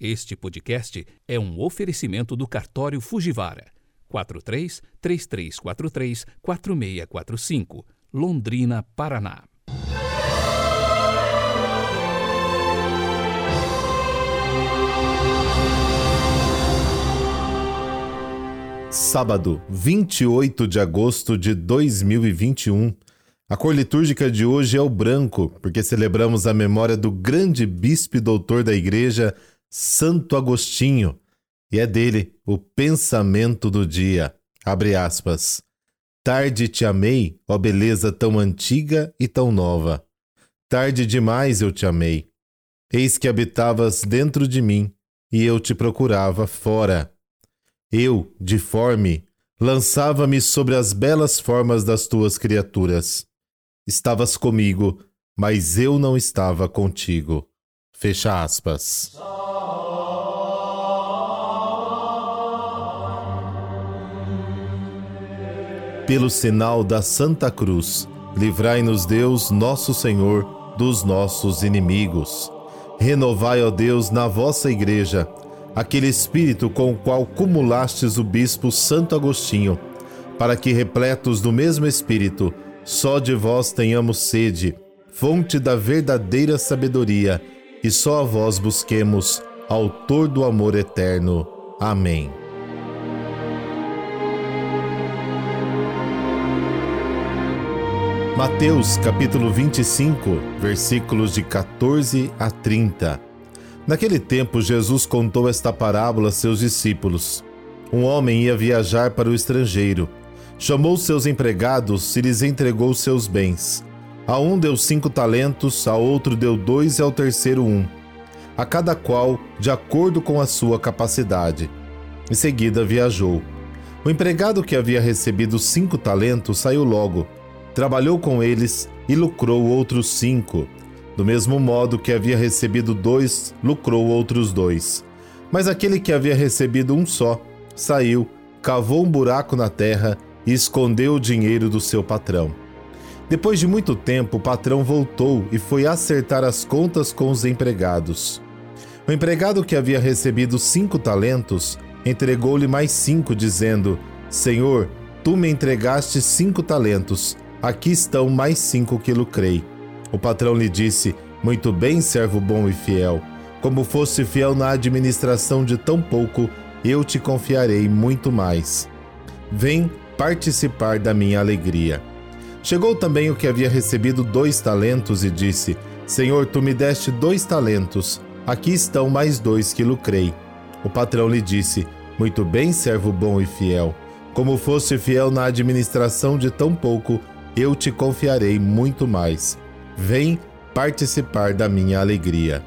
Este podcast é um oferecimento do cartório Fujivara 43 3343 4645, Londrina, Paraná. Sábado, 28 de agosto de 2021. A cor litúrgica de hoje é o branco, porque celebramos a memória do grande bispo e doutor da Igreja, Santo Agostinho, e é dele o pensamento do dia. Abre aspas. Tarde te amei, ó beleza tão antiga e tão nova. Tarde demais eu te amei. Eis que habitavas dentro de mim, e eu te procurava fora. Eu, deforme, lançava-me sobre as belas formas das tuas criaturas. Estavas comigo, mas eu não estava contigo. Fecha aspas. Pelo sinal da Santa Cruz, livrai-nos Deus, nosso Senhor, dos nossos inimigos. Renovai, ó Deus, na vossa igreja, aquele espírito com o qual cumulastes o bispo Santo Agostinho, para que, repletos do mesmo espírito, só de vós tenhamos sede, fonte da verdadeira sabedoria, e só a vós busquemos, autor do amor eterno. Amém. Mateus capítulo 25, versículos de 14 a 30. Naquele tempo, Jesus contou esta parábola a seus discípulos. Um homem ia viajar para o estrangeiro. Chamou seus empregados e lhes entregou seus bens. A um deu cinco talentos, a outro deu dois e ao terceiro um. A cada qual de acordo com a sua capacidade. Em seguida viajou. O empregado que havia recebido cinco talentos saiu logo trabalhou com eles e lucrou outros cinco. Do mesmo modo que havia recebido dois, lucrou outros dois. Mas aquele que havia recebido um só, saiu, cavou um buraco na terra e escondeu o dinheiro do seu patrão. Depois de muito tempo, o patrão voltou e foi acertar as contas com os empregados. O empregado que havia recebido cinco talentos entregou-lhe mais cinco, dizendo: Senhor, tu me entregaste cinco talentos Aqui estão mais cinco que lucrei. O patrão lhe disse: Muito bem, servo bom e fiel. Como fosse fiel na administração de tão pouco, eu te confiarei muito mais. Vem participar da minha alegria. Chegou também o que havia recebido dois talentos e disse: Senhor, tu me deste dois talentos. Aqui estão mais dois que lucrei. O patrão lhe disse: Muito bem, servo bom e fiel. Como fosse fiel na administração de tão pouco, eu te confiarei muito mais. Vem participar da minha alegria.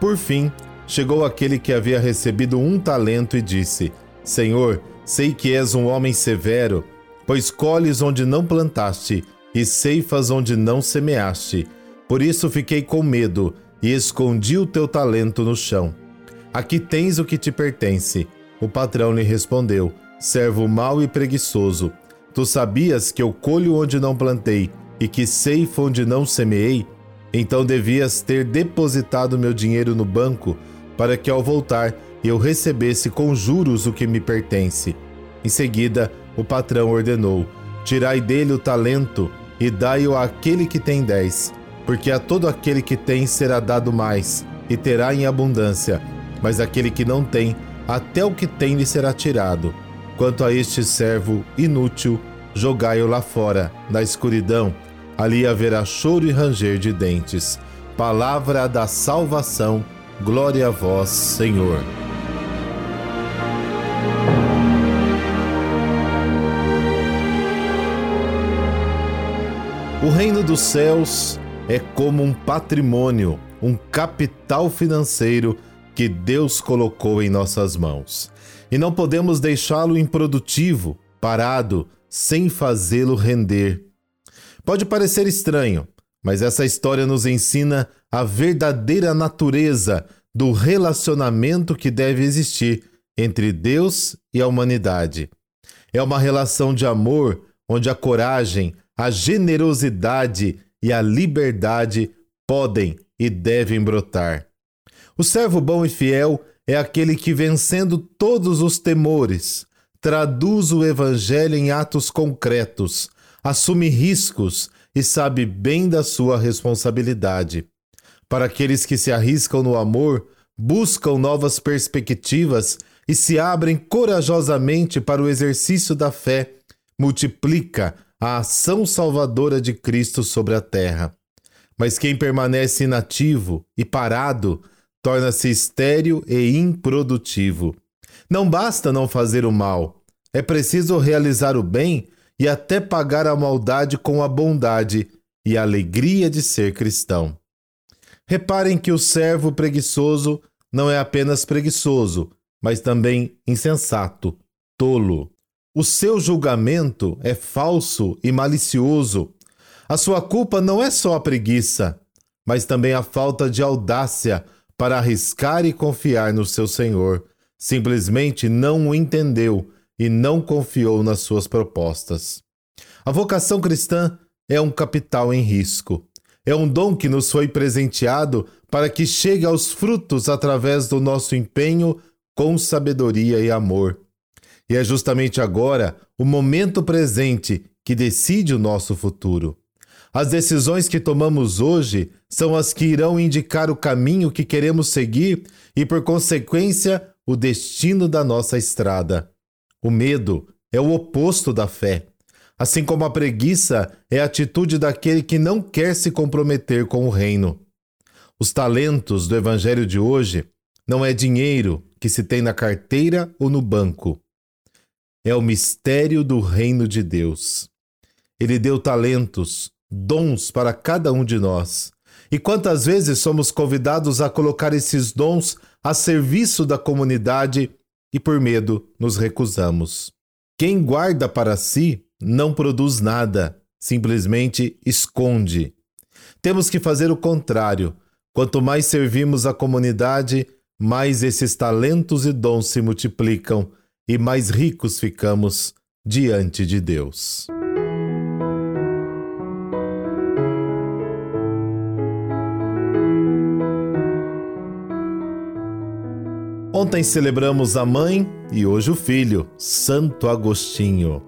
Por fim, chegou aquele que havia recebido um talento e disse: Senhor, sei que és um homem severo, pois colhes onde não plantaste e ceifas onde não semeaste. Por isso fiquei com medo e escondi o teu talento no chão. Aqui tens o que te pertence. O patrão lhe respondeu: Servo mau e preguiçoso. Tu sabias que eu colho onde não plantei e que ceifo onde não semeei? Então devias ter depositado meu dinheiro no banco, para que ao voltar eu recebesse com juros o que me pertence. Em seguida, o patrão ordenou: Tirai dele o talento e dai-o àquele que tem dez, porque a todo aquele que tem será dado mais, e terá em abundância, mas aquele que não tem, até o que tem lhe será tirado. Quanto a este servo inútil, jogai-o lá fora, na escuridão. Ali haverá choro e ranger de dentes. Palavra da salvação. Glória a vós, Senhor. O reino dos céus é como um patrimônio, um capital financeiro que Deus colocou em nossas mãos e não podemos deixá-lo improdutivo, parado, sem fazê-lo render. Pode parecer estranho, mas essa história nos ensina a verdadeira natureza do relacionamento que deve existir entre Deus e a humanidade. É uma relação de amor onde a coragem, a generosidade e a liberdade podem e devem brotar. O servo bom e fiel é aquele que, vencendo todos os temores, traduz o Evangelho em atos concretos, assume riscos e sabe bem da sua responsabilidade. Para aqueles que se arriscam no amor, buscam novas perspectivas e se abrem corajosamente para o exercício da fé, multiplica a ação salvadora de Cristo sobre a terra. Mas quem permanece inativo e parado torna-se estéril e improdutivo. Não basta não fazer o mal, é preciso realizar o bem e até pagar a maldade com a bondade e a alegria de ser cristão. Reparem que o servo preguiçoso não é apenas preguiçoso, mas também insensato, tolo. O seu julgamento é falso e malicioso. A sua culpa não é só a preguiça, mas também a falta de audácia para arriscar e confiar no seu Senhor. Simplesmente não o entendeu e não confiou nas suas propostas. A vocação cristã é um capital em risco. É um dom que nos foi presenteado para que chegue aos frutos através do nosso empenho com sabedoria e amor. E é justamente agora, o momento presente, que decide o nosso futuro. As decisões que tomamos hoje são as que irão indicar o caminho que queremos seguir e, por consequência, o destino da nossa estrada. O medo é o oposto da fé. Assim como a preguiça é a atitude daquele que não quer se comprometer com o reino. Os talentos do evangelho de hoje não é dinheiro que se tem na carteira ou no banco. É o mistério do reino de Deus. Ele deu talentos, dons para cada um de nós. E quantas vezes somos convidados a colocar esses dons a serviço da comunidade e por medo nos recusamos. Quem guarda para si não produz nada, simplesmente esconde. Temos que fazer o contrário, Quanto mais servimos a comunidade, mais esses talentos e dons se multiplicam e mais ricos ficamos diante de Deus. Ontem celebramos a mãe e hoje o filho, Santo Agostinho.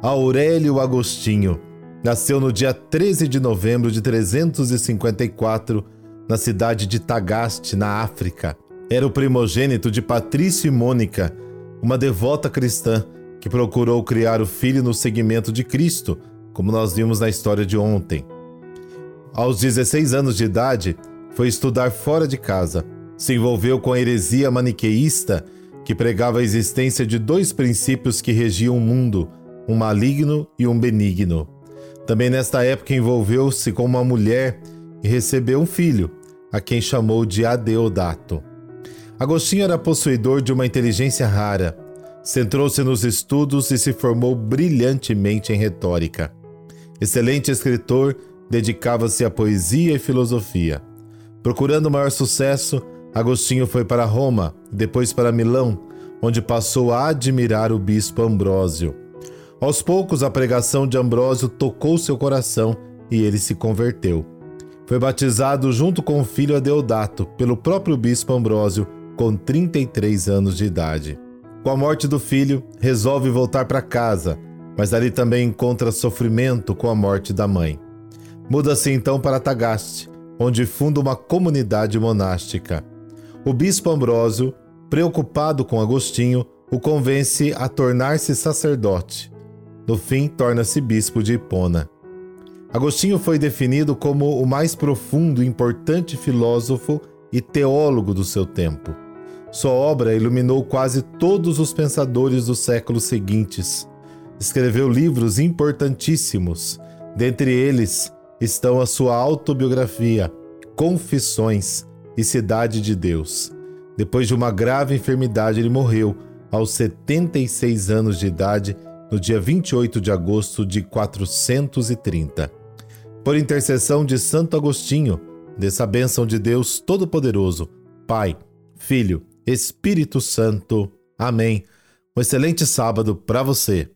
Aurélio Agostinho nasceu no dia 13 de novembro de 354 na cidade de Tagaste, na África. Era o primogênito de Patrício e Mônica, uma devota cristã que procurou criar o filho no seguimento de Cristo, como nós vimos na história de ontem. Aos 16 anos de idade, foi estudar fora de casa. Se envolveu com a heresia maniqueísta, que pregava a existência de dois princípios que regiam o mundo, um maligno e um benigno. Também nesta época envolveu-se com uma mulher e recebeu um filho, a quem chamou de Adeodato. Agostinho era possuidor de uma inteligência rara. Centrou-se nos estudos e se formou brilhantemente em retórica. Excelente escritor, dedicava-se à poesia e filosofia. Procurando maior sucesso, Agostinho foi para Roma, depois para Milão, onde passou a admirar o bispo Ambrósio. Aos poucos, a pregação de Ambrósio tocou seu coração e ele se converteu. Foi batizado junto com o filho Adeodato pelo próprio bispo Ambrósio, com 33 anos de idade. Com a morte do filho, resolve voltar para casa, mas ali também encontra sofrimento com a morte da mãe. Muda-se então para Tagaste, onde funda uma comunidade monástica. O bispo Ambrósio, preocupado com Agostinho, o convence a tornar-se sacerdote. No fim, torna-se bispo de Hipona. Agostinho foi definido como o mais profundo e importante filósofo e teólogo do seu tempo. Sua obra iluminou quase todos os pensadores dos séculos seguintes. Escreveu livros importantíssimos. Dentre eles estão a sua autobiografia, Confissões e Cidade de Deus. Depois de uma grave enfermidade, ele morreu aos 76 anos de idade no dia 28 de agosto de 430 por intercessão de Santo Agostinho, dessa bênção de Deus Todo-Poderoso, Pai, Filho, Espírito Santo. Amém. Um excelente sábado para você.